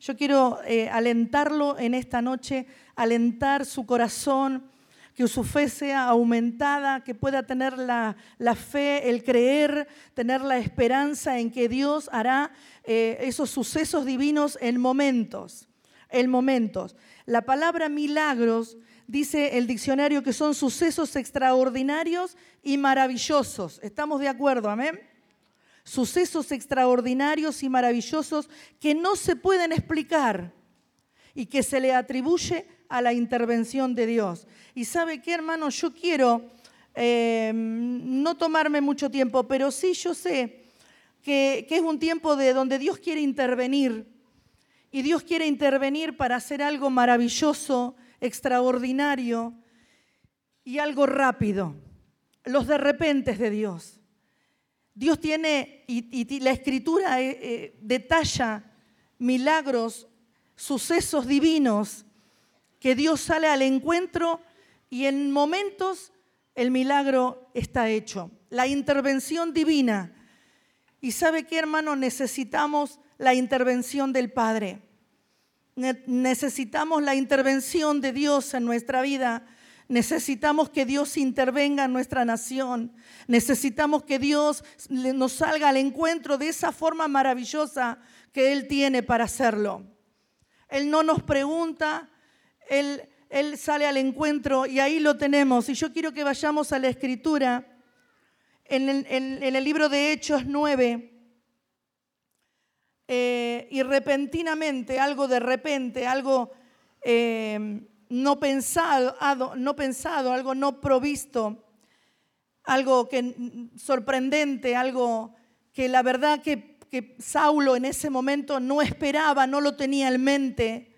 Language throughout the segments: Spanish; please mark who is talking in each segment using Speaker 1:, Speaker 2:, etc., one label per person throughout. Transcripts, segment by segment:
Speaker 1: Yo quiero eh, alentarlo en esta noche, alentar su corazón, que su fe sea aumentada, que pueda tener la, fe, el creer, tener la esperanza en que Dios hará eh, esos sucesos divinos en momentos, en momentos. La palabra milagros dice el diccionario que son sucesos extraordinarios y maravillosos. ¿Estamos de acuerdo? Amén. Sucesos extraordinarios y maravillosos que no se pueden explicar y que se le atribuye a la intervención de Dios. Y sabe qué, hermano, yo quiero eh, no tomarme mucho tiempo, pero sí yo sé que, que es un tiempo de donde Dios quiere intervenir. Y Dios quiere intervenir para hacer algo maravilloso, extraordinario y algo rápido. Los de repente de Dios. Dios tiene, y, la escritura eh, eh, detalla milagros, sucesos divinos, que Dios sale al encuentro y en momentos el milagro está hecho. La intervención divina. Y sabe qué, hermano, necesitamos la intervención del Padre. Necesitamos la intervención de Dios en nuestra vida. Necesitamos que Dios intervenga en nuestra nación. Necesitamos que Dios nos salga al encuentro de esa forma maravillosa que Él tiene para hacerlo. Él no nos pregunta, Él él sale al encuentro y ahí lo tenemos. Y yo quiero que vayamos a la escritura en el, libro de Hechos 9. Eh, y repentinamente, algo de repente, algo eh, no, pensado, no pensado, algo no provisto, algo que, sorprendente, algo que la verdad que, que Saulo en ese momento no esperaba, no lo tenía en mente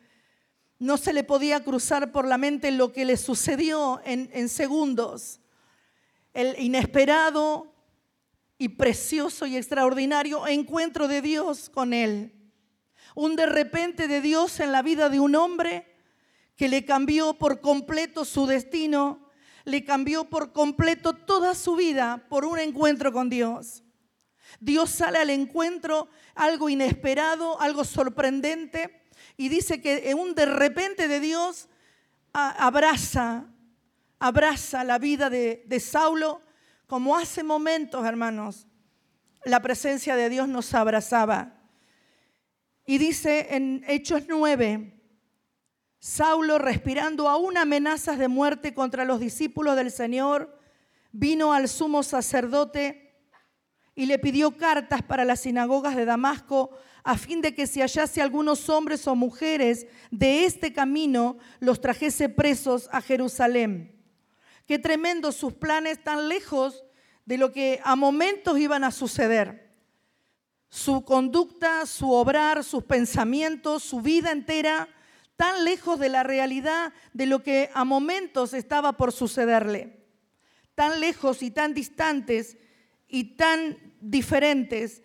Speaker 1: no se le podía cruzar por la mente lo que le sucedió en, segundos. El inesperado y precioso y extraordinario encuentro de Dios con él. Un de repente de Dios en la vida de un hombre que le cambió por completo su destino, le cambió por completo toda su vida por un encuentro con Dios. Dios sale al encuentro, algo inesperado, algo sorprendente y dice que un de repente de Dios abraza, abraza la vida de, de Saulo como hace momentos, hermanos, la presencia de Dios nos abrazaba. Y dice en Hechos 9, Saulo, respirando aún amenazas de muerte contra los discípulos del Señor, vino al sumo sacerdote y le pidió cartas para las sinagogas de Damasco a fin de que si hallase algunos hombres o mujeres de este camino, los trajese presos a Jerusalén. Qué tremendos sus planes tan lejos de lo que a momentos iban a suceder. Su conducta, su obrar, sus pensamientos, su vida entera, tan lejos de la realidad de lo que a momentos estaba por sucederle. Tan lejos y tan distantes y tan diferentes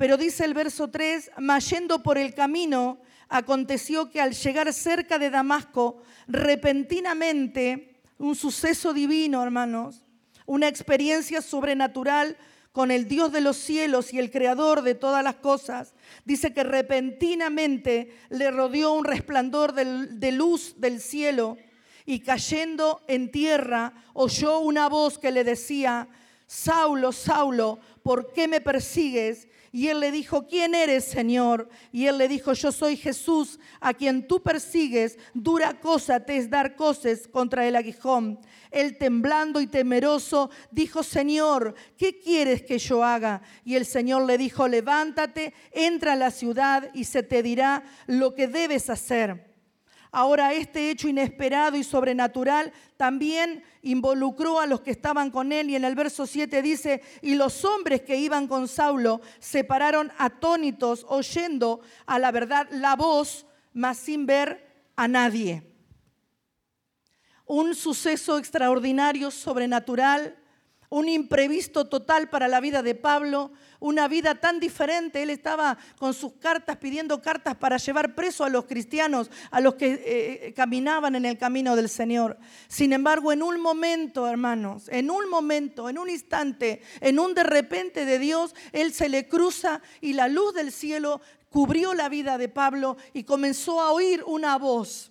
Speaker 1: pero dice el verso 3, mas yendo por el camino, aconteció que al llegar cerca de Damasco, repentinamente, un suceso divino, hermanos, una experiencia sobrenatural con el Dios de los cielos y el creador de todas las cosas, dice que repentinamente le rodeó un resplandor de luz del cielo y cayendo en tierra oyó una voz que le decía, Saulo, Saulo, ¿por qué me persigues? Y él le dijo, ¿quién eres, Señor? Y él le dijo, yo soy Jesús, a quien tú persigues. Dura cosa te es dar cosas contra el aguijón. Él temblando y temeroso dijo, Señor, ¿qué quieres que yo haga? Y el Señor le dijo, levántate, entra a la ciudad y se te dirá lo que debes hacer. Ahora este hecho inesperado y sobrenatural también involucró a los que estaban con él y en el verso 7 dice, y los hombres que iban con Saulo se pararon atónitos oyendo a la verdad la voz, mas sin ver a nadie. Un suceso extraordinario, sobrenatural, un imprevisto total para la vida de Pablo, una vida tan diferente. Él estaba con sus cartas pidiendo cartas para llevar preso a los cristianos, a los que eh, caminaban en el camino del Señor. Sin embargo, en un momento, hermanos, en un momento, en un instante, en un de repente de Dios, Él se le cruza y la luz del cielo cubrió la vida de Pablo y comenzó a oír una voz.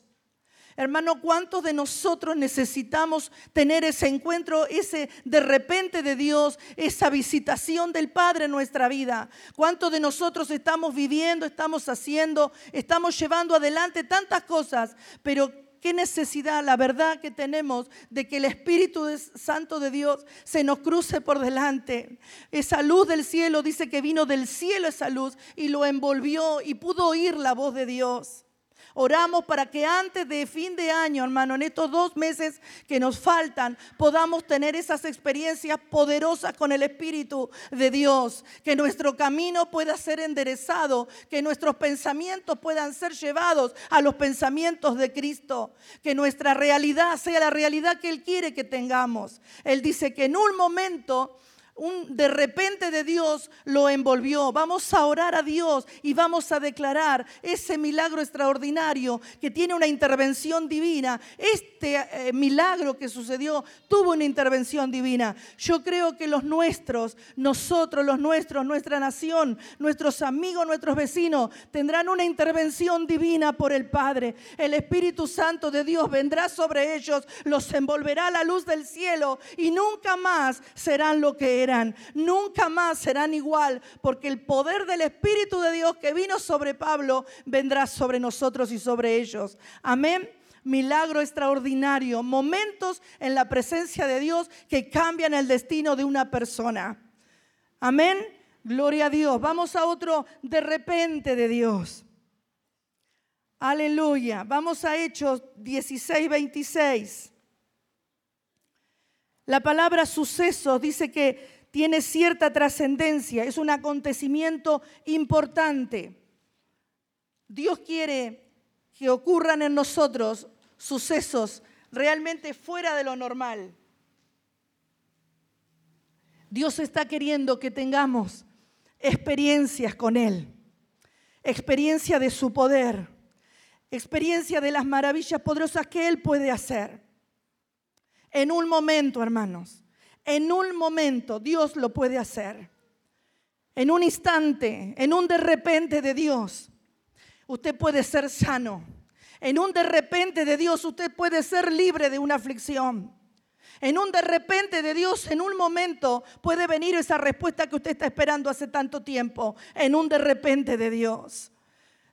Speaker 1: Hermano, ¿cuántos de nosotros necesitamos tener ese encuentro, ese de repente de Dios, esa visitación del Padre en nuestra vida? ¿Cuántos de nosotros estamos viviendo, estamos haciendo, estamos llevando adelante tantas cosas, pero qué necesidad, la verdad que tenemos de que el Espíritu Santo de Dios se nos cruce por delante. Esa luz del cielo dice que vino del cielo esa luz y lo envolvió y pudo oír la voz de Dios. Oramos para que antes de fin de año, hermano, en estos dos meses que nos faltan, podamos tener esas experiencias poderosas con el Espíritu de Dios. Que nuestro camino pueda ser enderezado, que nuestros pensamientos puedan ser llevados a los pensamientos de Cristo. Que nuestra realidad sea la realidad que Él quiere que tengamos. Él dice que en un momento un de repente de Dios lo envolvió. Vamos a orar a Dios y vamos a declarar ese milagro extraordinario que tiene una intervención divina. Este eh, milagro que sucedió tuvo una intervención divina. Yo creo que los nuestros, nosotros, los nuestros, nuestra nación, nuestros amigos, nuestros vecinos, tendrán una intervención divina por el Padre. El Espíritu Santo de Dios vendrá sobre ellos, los envolverá la luz del cielo y nunca más serán lo que eran nunca más serán igual, porque el poder del Espíritu de Dios que vino sobre Pablo vendrá sobre nosotros y sobre ellos. Amén milagro extraordinario, momentos en la presencia de Dios que cambian el destino de una persona. Amén. Gloria a Dios. Vamos a otro de repente de Dios. Aleluya. Vamos a Hechos 16, 26. La palabra suceso dice que tiene cierta trascendencia, es un acontecimiento importante. Dios quiere que ocurran en nosotros sucesos realmente fuera de lo normal. Dios está queriendo que tengamos experiencias con Él, experiencia de su poder, experiencia de las maravillas poderosas que Él puede hacer. En un momento, hermanos, en un momento Dios lo puede hacer. En un instante, en un de repente de Dios, usted puede ser sano. En un de repente de Dios usted puede ser libre de una aflicción. En un de repente de Dios, en un momento, puede venir esa respuesta que usted está esperando hace tanto tiempo. En un de repente de Dios.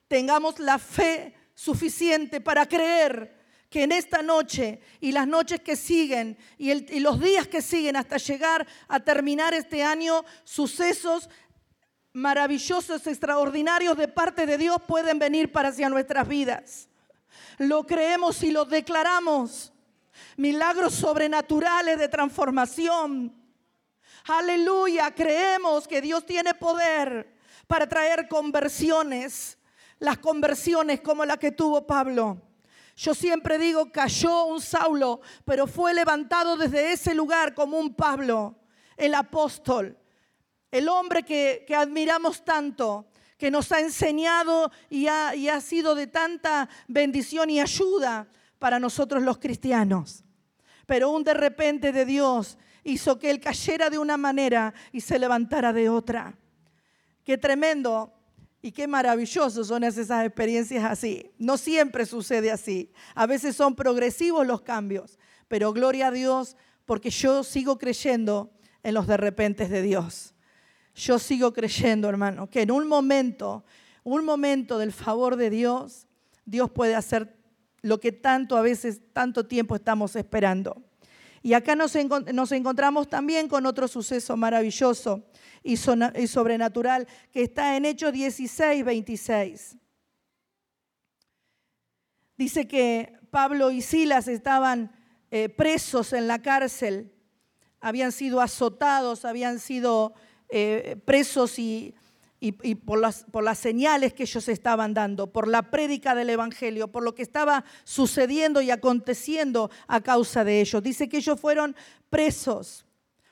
Speaker 1: Tengamos la fe suficiente para creer que en esta noche y las noches que siguen y, los días que siguen hasta llegar a terminar este año, sucesos maravillosos, extraordinarios de parte de Dios pueden venir para hacia nuestras vidas. Lo creemos y lo declaramos. Milagros sobrenaturales de transformación. Aleluya, creemos que Dios tiene poder para traer conversiones. Las conversiones como la que tuvo Pablo. Yo siempre digo, cayó un Saulo, pero fue levantado desde ese lugar como un Pablo, el apóstol, el hombre que, admiramos tanto, que nos ha enseñado y ha, y ha sido de tanta bendición y ayuda para nosotros los cristianos. Pero un de repente de Dios hizo que él cayera de una manera y se levantara de otra. Qué tremendo y qué maravilloso son esas experiencias así. No siempre sucede así. A veces son progresivos los cambios, pero gloria a Dios porque yo sigo creyendo en los de repente de Dios. Yo sigo creyendo, hermano, que en un momento, un momento del favor de Dios, Dios puede hacer lo que tanto a veces, tanto tiempo estamos esperando. Y acá nos, encontramos también con otro suceso maravilloso y, sobrenatural que está en Hechos 16, 26. Dice que Pablo y Silas estaban eh, presos en la cárcel, habían sido azotados, habían sido eh, presos y, las, por las señales que ellos estaban dando, por la prédica del Evangelio, por lo que estaba sucediendo y aconteciendo a causa de ellos. Dice que ellos fueron presos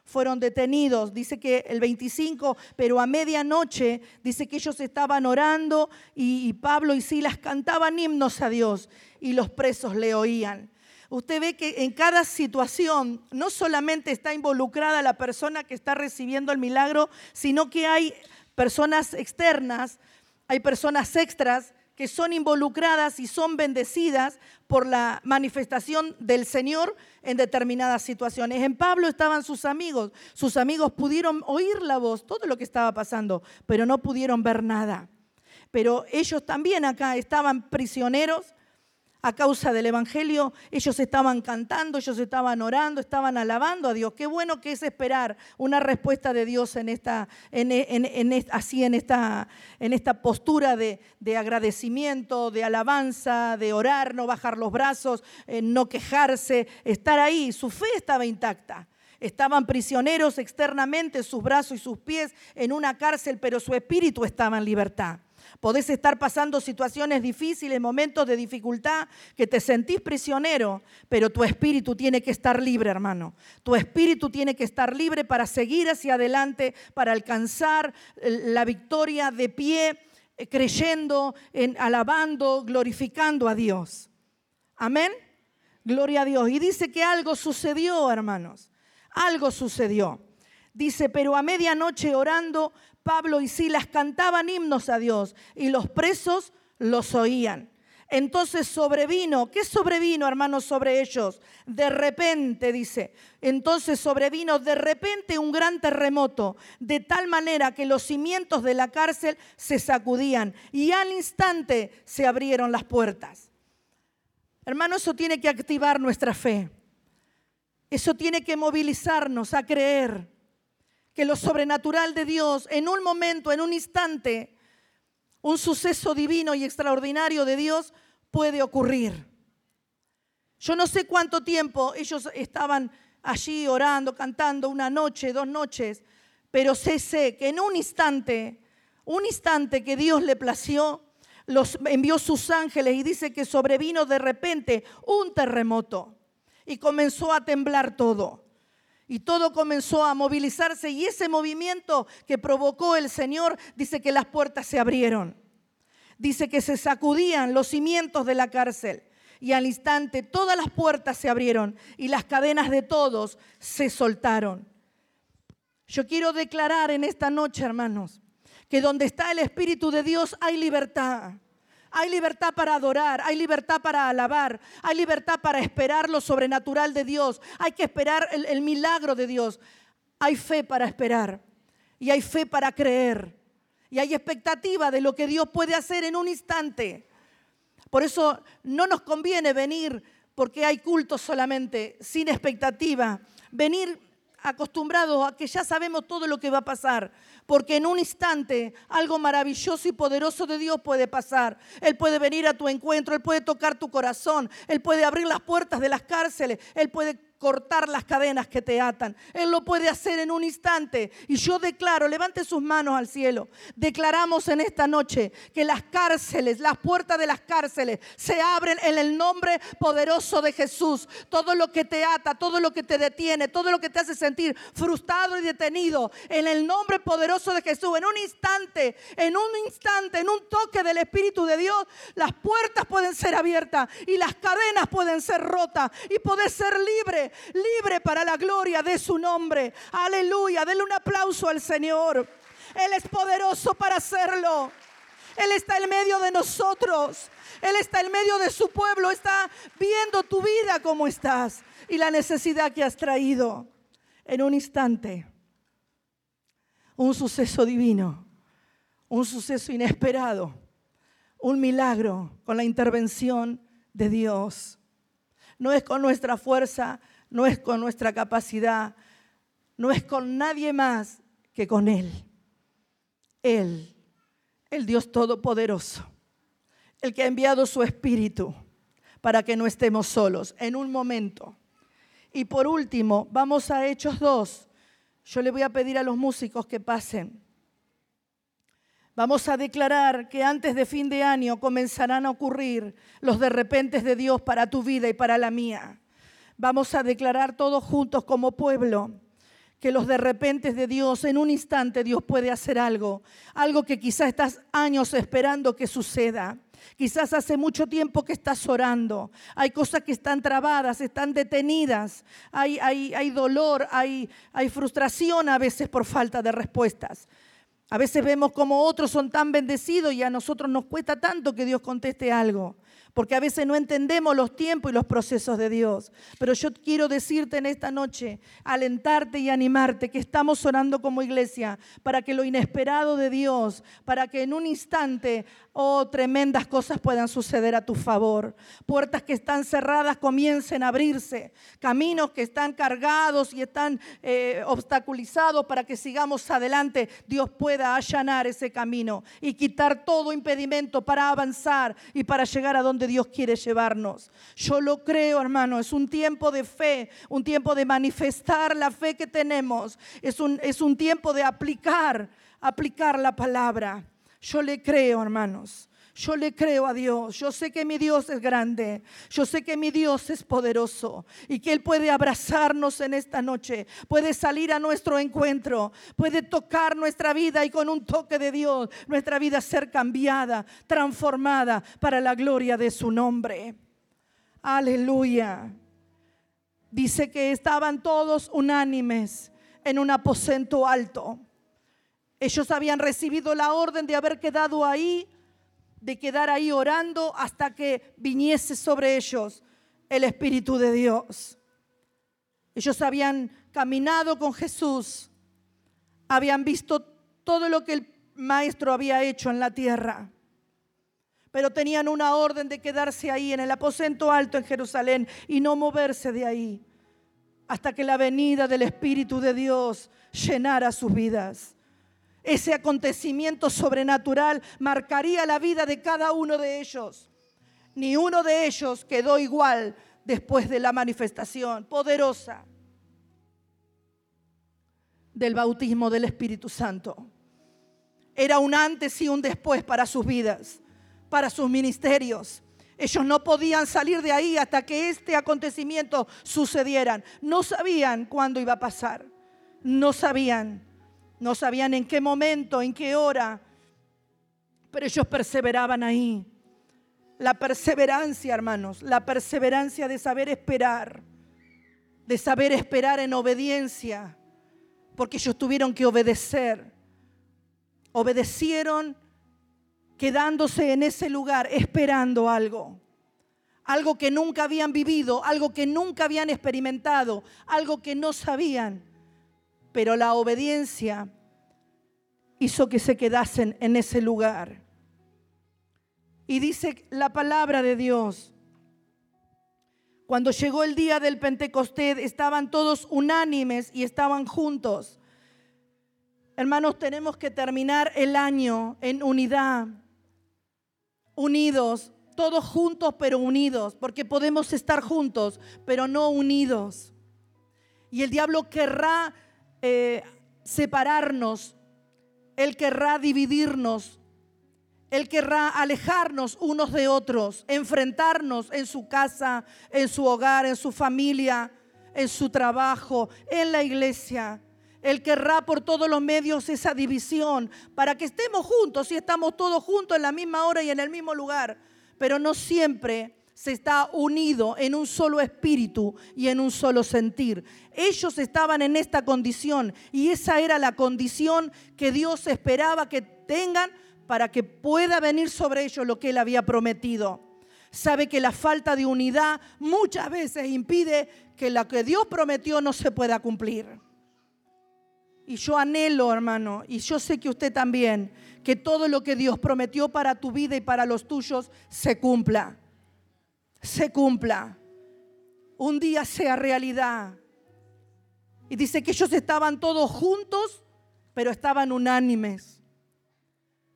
Speaker 1: fueron detenidos. Dice que el 25, pero a medianoche, dice que ellos estaban orando y, Pablo y Silas cantaban himnos a Dios y los presos le oían. Usted ve que en cada situación no solamente está involucrada la persona que está recibiendo el milagro, sino que hay personas externas hay personas extras que son involucradas y son bendecidas por la manifestación del Señor en determinadas situaciones. En Pablo estaban sus amigos, sus amigos pudieron oír la voz, todo lo que estaba pasando, pero no pudieron ver nada. Pero ellos también acá estaban prisioneros a causa del Evangelio, ellos estaban cantando, ellos estaban orando, estaban alabando a Dios. Qué bueno que es esperar una respuesta de Dios en esta, en, así en esta, en esta postura de, agradecimiento, de alabanza, de orar, no bajar los brazos, eh, no quejarse, estar ahí. Su fe estaba intacta. Estaban prisioneros externamente, sus brazos y sus pies en una cárcel, pero su espíritu estaba en libertad. Podés estar pasando situaciones difíciles, momentos de dificultad, que te sentís prisionero, pero tu espíritu tiene que estar libre, hermano. Tu espíritu tiene que estar libre para seguir hacia adelante, para alcanzar la victoria de pie, eh, creyendo, en, alabando, glorificando a Dios. Amén. Gloria a Dios. Y dice que algo sucedió, hermanos. Algo sucedió. Dice, pero a medianoche orando, Pablo y Silas cantaban himnos a Dios y los presos los oían. Entonces sobrevino, ¿qué sobrevino, hermanos, sobre ellos? De repente, dice, entonces sobrevino de repente un gran terremoto, de tal manera que los cimientos de la cárcel se sacudían y al instante se abrieron las puertas. Hermanos, eso tiene que activar nuestra fe. Eso tiene que movilizarnos a creer que lo sobrenatural de Dios, en un momento, en un instante, un suceso divino y extraordinario de Dios puede ocurrir. Yo no sé cuánto tiempo ellos estaban allí orando, cantando, una noche, dos noches, pero sé, sé que en un instante, un instante que Dios le plació, los envió sus ángeles y dice que sobrevino de repente un terremoto y comenzó a temblar todo. Y todo comenzó a movilizarse y ese movimiento que provocó el Señor dice que las puertas se abrieron. Dice que se sacudían los cimientos de la cárcel y al instante todas las puertas se abrieron y las cadenas de todos se soltaron. Yo quiero declarar en esta noche, hermanos, que donde está el Espíritu de Dios hay libertad. Hay libertad para adorar, hay libertad para alabar, hay libertad para esperar lo sobrenatural de Dios, hay que esperar el, milagro de Dios. Hay fe para esperar y hay fe para creer y hay expectativa de lo que Dios puede hacer en un instante. Por eso no nos conviene venir porque hay cultos solamente, sin expectativa. Venir acostumbrados a que ya sabemos todo lo que va a pasar porque en un instante algo maravilloso y poderoso de Dios puede pasar. Él puede venir a tu encuentro, Él puede tocar tu corazón, Él puede abrir las puertas de las cárceles, Él puede cortar las cadenas que te atan. Él lo puede hacer en un instante. Y yo declaro, levante sus manos al cielo. Declaramos en esta noche que las cárceles, las puertas de las cárceles se abren en el nombre poderoso de Jesús. Todo lo que te ata, todo lo que te detiene, todo lo que te hace sentir frustrado y detenido, en el nombre poderoso de Jesús, en un instante, en un instante, en un toque del Espíritu de Dios, las puertas pueden ser abiertas y las cadenas pueden ser rotas y poder ser libre para la gloria de su nombre. Aleluya, denle un aplauso al Señor. Él es poderoso para hacerlo. Él está en medio de nosotros. Él está en medio de su pueblo. Está viendo tu vida como estás y la necesidad que has traído. En un instante, un suceso divino, un suceso inesperado, un milagro con la intervención de Dios. No es con nuestra fuerza, no es con nuestra capacidad, no es con nadie más que con Él. Él, el Dios Todopoderoso, el que ha enviado su Espíritu para que no estemos solos en un momento. Y por último, vamos a Hechos 2. Yo le voy a pedir a los músicos que pasen. Vamos a declarar que antes de fin de año comenzarán a ocurrir los de repente de Dios para tu vida y para la mía. Vamos a declarar todos juntos como pueblo que los de repente de Dios, en un instante Dios puede hacer algo, algo que quizás estás años esperando que suceda. Quizás hace mucho tiempo que estás orando. Hay cosas que están trabadas, están detenidas. Hay, hay, hay dolor, hay, hay frustración a veces por falta de respuestas. A veces vemos como otros son tan bendecidos y a nosotros nos cuesta tanto que Dios conteste algo porque a veces no entendemos los tiempos y los procesos de Dios. Pero yo quiero decirte en esta noche, alentarte y animarte que estamos orando como iglesia para que lo inesperado de Dios, para que en un instante oh, tremendas cosas puedan suceder a tu favor. Puertas que están cerradas comiencen a abrirse. Caminos que están cargados y están eh, obstaculizados para que sigamos adelante. Dios pueda allanar ese camino y quitar todo impedimento para avanzar y para llegar a donde Dios quiere llevarnos. Yo lo creo, hermano, es un tiempo de fe, un tiempo de manifestar la fe que tenemos, es un, es un tiempo de aplicar, aplicar la palabra. Yo le creo, hermanos. Yo le creo a Dios. Yo sé que mi Dios es grande. Yo sé que mi Dios es poderoso y que Él puede abrazarnos en esta noche. Puede salir a nuestro encuentro. Puede tocar nuestra vida y con un toque de Dios nuestra vida ser cambiada, transformada para la gloria de su nombre. Aleluya. Dice que estaban todos unánimes en un aposento alto. Ellos habían recibido la orden de haber quedado ahí de quedar ahí orando hasta que viniese sobre ellos el Espíritu de Dios. Ellos habían caminado con Jesús, habían visto todo lo que el Maestro había hecho en la tierra, pero tenían una orden de quedarse ahí en el aposento alto en Jerusalén y no moverse de ahí hasta que la venida del Espíritu de Dios llenara sus vidas ese acontecimiento sobrenatural marcaría la vida de cada uno de ellos. Ni uno de ellos quedó igual después de la manifestación poderosa del bautismo del Espíritu Santo. Era un antes y un después para sus vidas, para sus ministerios. Ellos no podían salir de ahí hasta que este acontecimiento sucediera. No sabían cuándo iba a pasar. No sabían. No sabían en qué momento, en qué hora, pero ellos perseveraban ahí. La perseverancia, hermanos, la perseverancia de saber esperar, de saber esperar en obediencia, porque ellos tuvieron que obedecer. Obedecieron quedándose en ese lugar esperando algo. Algo que nunca habían vivido, algo que nunca habían experimentado, algo que no sabían pero la obediencia hizo que se quedasen en ese lugar. Y dice la palabra de Dios, cuando llegó el día del Pentecostés, estaban todos unánimes y estaban juntos. Hermanos, tenemos que terminar el año en unidad, unidos, todos juntos pero unidos, porque podemos estar juntos pero no unidos. Y el diablo querrá eh, separarnos, Él querrá dividirnos, Él querrá alejarnos unos de otros, enfrentarnos en su casa, en su hogar, en su familia, en su trabajo, en la iglesia. Él querrá por todos los medios esa división para que estemos juntos y estamos todos juntos en la misma hora y en el mismo lugar, pero no siempre se está unido en un solo espíritu y en un solo sentir. Ellos estaban en esta condición y esa era la condición que Dios esperaba que tengan para que pueda venir sobre ellos lo que Él había prometido. Sabe que la falta de unidad muchas veces impide que lo que Dios prometió no se pueda cumplir. Y yo anhelo, hermano, y yo sé que usted también, que todo lo que Dios prometió para tu vida y para los tuyos se cumpla se cumpla, un día sea realidad. Y dice que ellos estaban todos juntos, pero estaban unánimes.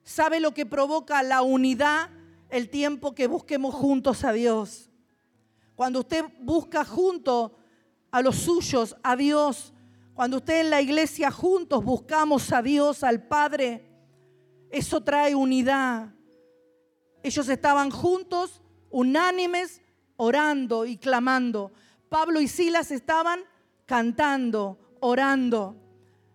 Speaker 1: ¿Sabe lo que provoca la unidad? El tiempo que busquemos juntos a Dios. Cuando usted busca junto a los suyos, a Dios, cuando usted en la iglesia juntos buscamos a Dios, al Padre, eso trae unidad. Ellos estaban juntos, unánimes, orando y clamando. Pablo y Silas estaban cantando, orando.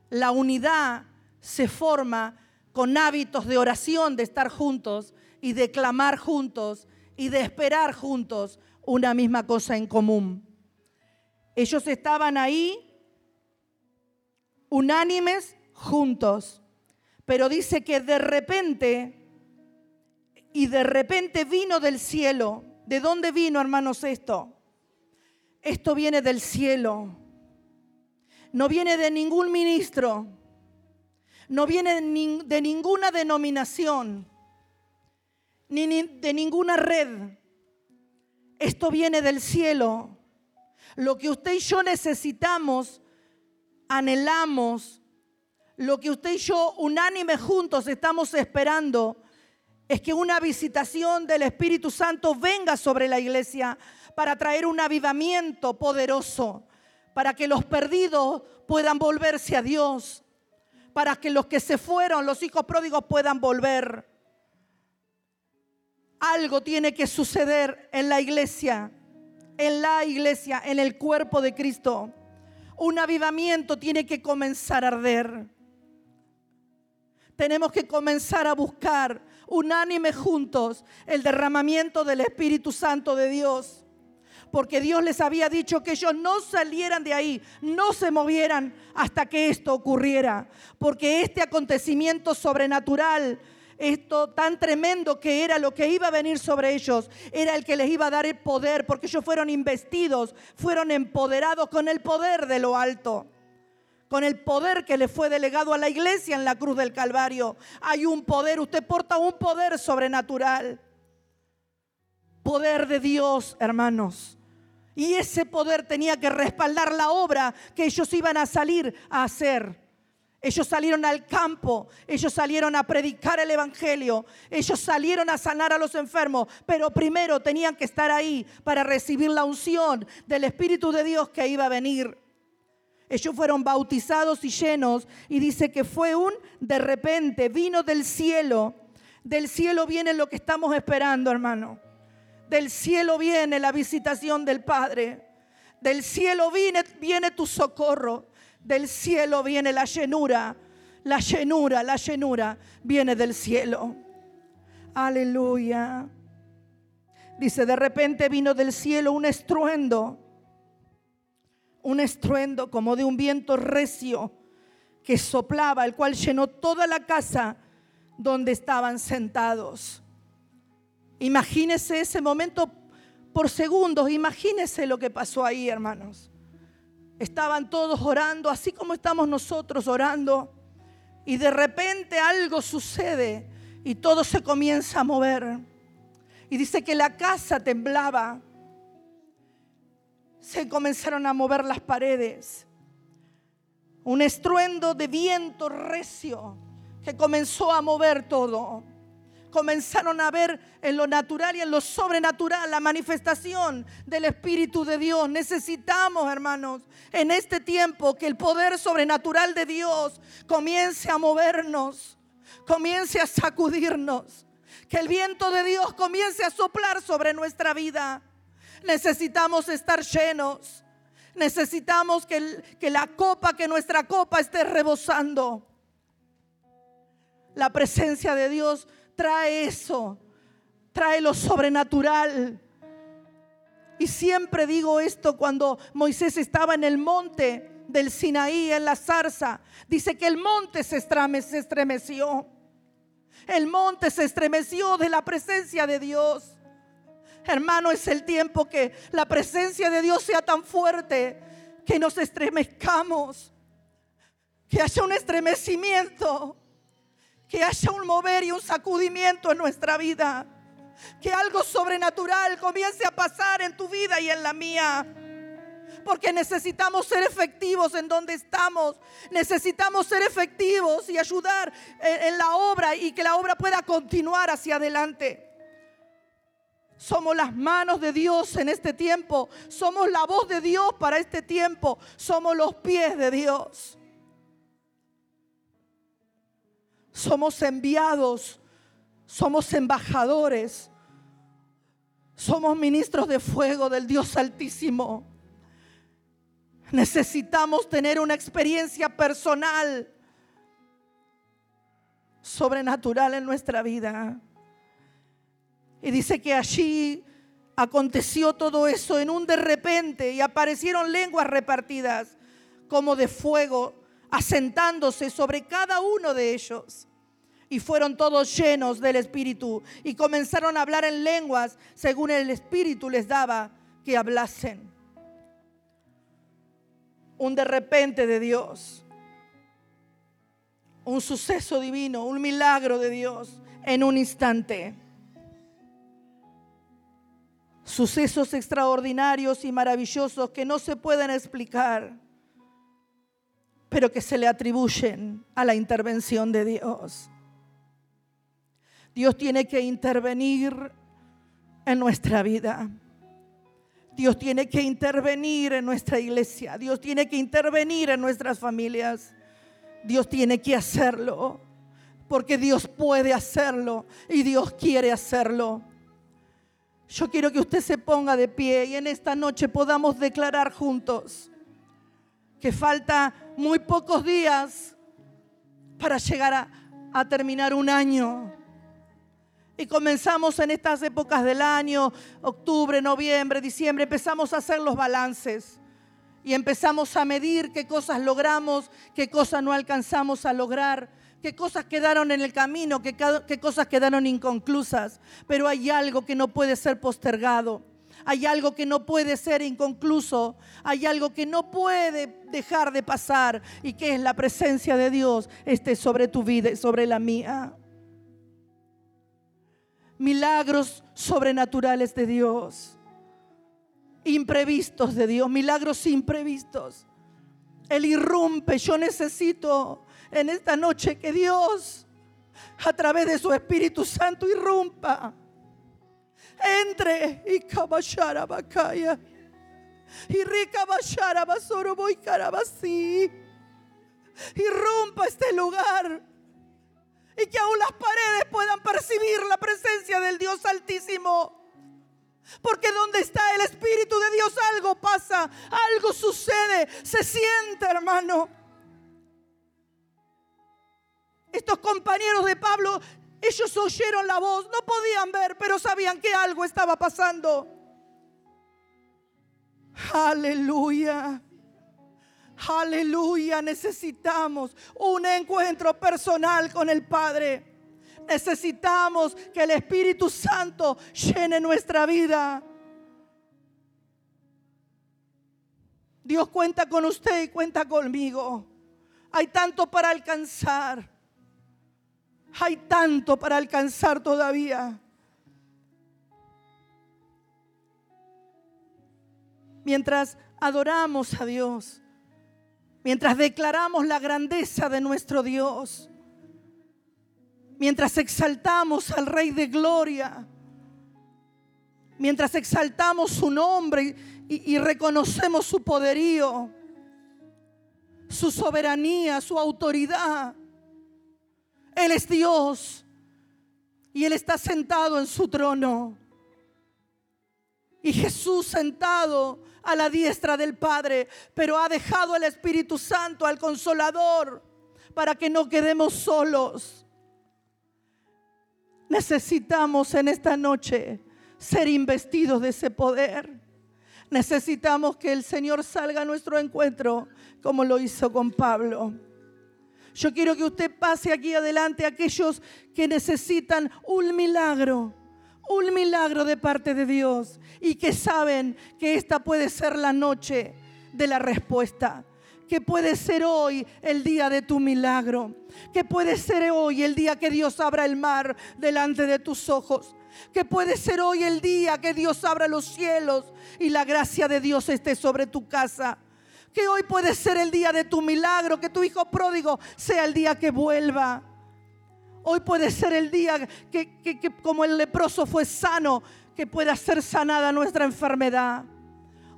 Speaker 1: La unidad se forma con hábitos de oración, de estar juntos y de clamar juntos y de esperar juntos una misma cosa en común. Ellos estaban ahí unánimes juntos, Pero dice que de repente, y de repente vino del cielo. ¿De dónde vino, hermanos, esto? Esto viene del cielo. No viene de ningún ministro. No viene de ninguna denominación. Ni de ninguna red. Esto viene del cielo. Lo que usted y yo necesitamos, anhelamos, lo que usted y yo unánime juntos estamos esperando, es que una visitación del Espíritu Santo venga sobre la iglesia para traer un avivamiento poderoso, para que los perdidos puedan volverse a Dios, para que los que se fueron, los hijos pródigos, puedan volver. Algo tiene que suceder en la iglesia, en la iglesia, en el cuerpo de Cristo. Un avivamiento tiene que comenzar a arder. Tenemos que comenzar a buscar unánime juntos el derramamiento del Espíritu Santo de Dios. Porque Dios les había dicho que ellos no salieran de ahí, no se movieran hasta que esto ocurriera. Porque este acontecimiento sobrenatural esto tan tremendo que era lo que iba a venir sobre ellos, era el que les iba a dar el poder, porque ellos fueron investidos, fueron empoderados con el poder de lo alto, con el poder que le fue delegado a la iglesia en la cruz del Calvario. Hay un poder, usted porta un poder sobrenatural, poder de Dios, hermanos. Y ese poder tenía que respaldar la obra que ellos iban a salir a hacer. Ellos salieron al campo, ellos salieron a predicar el Evangelio, ellos salieron a sanar a los enfermos, pero primero tenían que estar ahí para recibir la unción del Espíritu de Dios que iba a venir. Ellos fueron bautizados y llenos y dice que fue un de repente, vino del cielo. Del cielo viene lo que estamos esperando, hermano. Del cielo viene la visitación del Padre. Del cielo viene, viene tu socorro. Del cielo viene la llenura. La llenura, la llenura viene del cielo. Aleluya. Dice, de repente vino del cielo un estruendo. Un estruendo como de un viento recio que soplaba, el cual llenó toda la casa donde estaban sentados. Imagínese ese momento por segundos, imagínese lo que pasó ahí, hermanos. Estaban todos orando, así como estamos nosotros orando. Y de repente algo sucede y todo se comienza a mover. Y dice que la casa temblaba. Se comenzaron a mover las paredes. Un estruendo de viento recio que comenzó a mover todo comenzaron a ver en lo natural y en lo sobrenatural la manifestación del Espíritu de Dios. Necesitamos, hermanos, en este tiempo que el poder sobrenatural de Dios comience a movernos, comience a sacudirnos, que el viento de Dios comience a soplar sobre nuestra vida. Necesitamos estar llenos. Necesitamos que, que la copa, que nuestra copa esté rebosando. La presencia de Dios trae eso, trae lo sobrenatural. Y siempre digo esto cuando Moisés estaba en el monte del Sinaí, en la zarza. Dice que el monte se estremeció. El monte se estremeció de la presencia de Dios. Hermano, es el tiempo que la presencia de Dios sea tan fuerte que nos estremezcamos. Que haya un estremecimiento que haya un mover y un sacudimiento en nuestra vida. Que algo sobrenatural comience a pasar en tu vida y en la mía. Porque necesitamos ser efectivos en donde estamos. Necesitamos ser efectivos y ayudar en, la obra y que la obra pueda continuar hacia adelante. Somos las manos de Dios en este tiempo. Somos la voz de Dios para este tiempo. Somos los pies de Dios. somos enviados, somos embajadores, somos ministros de fuego del Dios Altísimo. Necesitamos tener una experiencia personal, sobrenatural en nuestra vida. Y dice que allí aconteció todo eso en un de repente y aparecieron lenguas repartidas como de fuego asentándose sobre cada uno de ellos. y fueron todos llenos del Espíritu y comenzaron a hablar en lenguas según el Espíritu les daba que hablasen. Un de repente de Dios, un suceso divino, un milagro de Dios en un instante. Sucesos extraordinarios y maravillosos que no se pueden explicar, pero que se le atribuyen a la intervención de Dios. Dios tiene que intervenir en nuestra vida. Dios tiene que intervenir en nuestra iglesia. Dios tiene que intervenir en nuestras familias. Dios tiene que hacerlo. Porque Dios puede hacerlo y Dios quiere hacerlo. Yo quiero que usted se ponga de pie y en esta noche podamos declarar juntos que falta muy pocos días para llegar a, a terminar un año. Y comenzamos en estas épocas del año, octubre, noviembre, diciembre, empezamos a hacer los balances y empezamos a medir qué cosas logramos, qué cosas no alcanzamos a lograr, qué cosas quedaron en el camino, qué, cosas quedaron inconclusas. Pero hay algo que no puede ser postergado. Hay algo que no puede ser inconcluso, hay algo que no puede dejar de pasar y que es la presencia de Dios esté sobre tu vida y sobre la mía milagros sobrenaturales de Dios, imprevistos de Dios, milagros imprevistos. Él irrumpe, yo necesito en esta noche que Dios a través de su Espíritu Santo irrumpa. Entre y caballara bacaya. Y rica bachara basoro voy carabasí. Irrumpa este lugar y que aún las paredes puedan percibir la presencia del Dios Altísimo. Porque donde está el Espíritu de Dios algo pasa, algo sucede, se siente hermano. Estos compañeros de Pablo, ellos oyeron la voz, no podían ver, pero sabían que algo estaba pasando. Aleluya. Aleluya, necesitamos un encuentro personal con el Padre. Necesitamos que el Espíritu Santo llene nuestra vida. Dios cuenta con usted y cuenta conmigo. Hay tanto para alcanzar. Hay tanto para alcanzar todavía. Mientras adoramos a Dios, mientras declaramos la grandeza de nuestro Dios, mientras exaltamos al Rey de Gloria, mientras exaltamos su nombre y, reconocemos su poderío, su soberanía, su autoridad. Él es Dios y Él está sentado en su trono. Y Jesús sentado a la diestra del Padre, pero ha dejado el Espíritu Santo al Consolador para que no quedemos solos. Necesitamos en esta noche ser investidos de ese poder. Necesitamos que el Señor salga a nuestro encuentro como lo hizo con Pablo. Yo quiero que usted pase aquí adelante a aquellos que necesitan un milagro un milagro de parte de Dios y que saben que esta puede ser la noche de la respuesta. Que puede ser hoy el día de tu milagro. Que puede ser hoy el día que Dios abra el mar delante de tus ojos. Que puede ser hoy el día que Dios abra los cielos y la gracia de Dios esté sobre tu casa. Que hoy puede ser el día de tu milagro, que tu hijo pródigo sea el día que vuelva Hoy puede ser el día que, como el leproso fue sano, que pueda ser sanada nuestra enfermedad.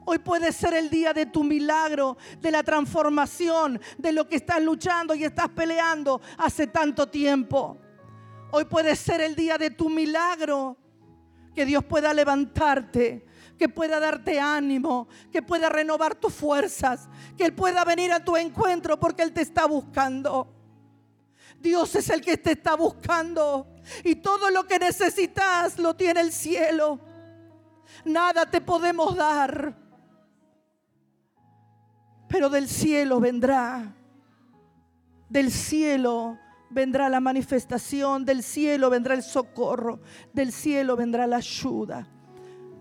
Speaker 1: Hoy puede ser el día de tu milagro, de la transformación, de lo que estás luchando y estás peleando hace tanto tiempo. Hoy puede ser el día de tu milagro, que Dios pueda levantarte, que pueda darte ánimo, que pueda renovar tus fuerzas, que Él pueda venir a tu encuentro porque Él te está buscando. Dios es el que te está buscando. Y todo lo que necesitas lo tiene el cielo. Nada te podemos dar. Pero del cielo vendrá. Del cielo vendrá la manifestación, del cielo vendrá el socorro, del cielo vendrá la ayuda,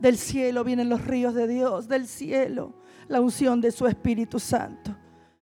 Speaker 1: del cielo vienen los ríos de Dios, del cielo la unción de su Espíritu Santo.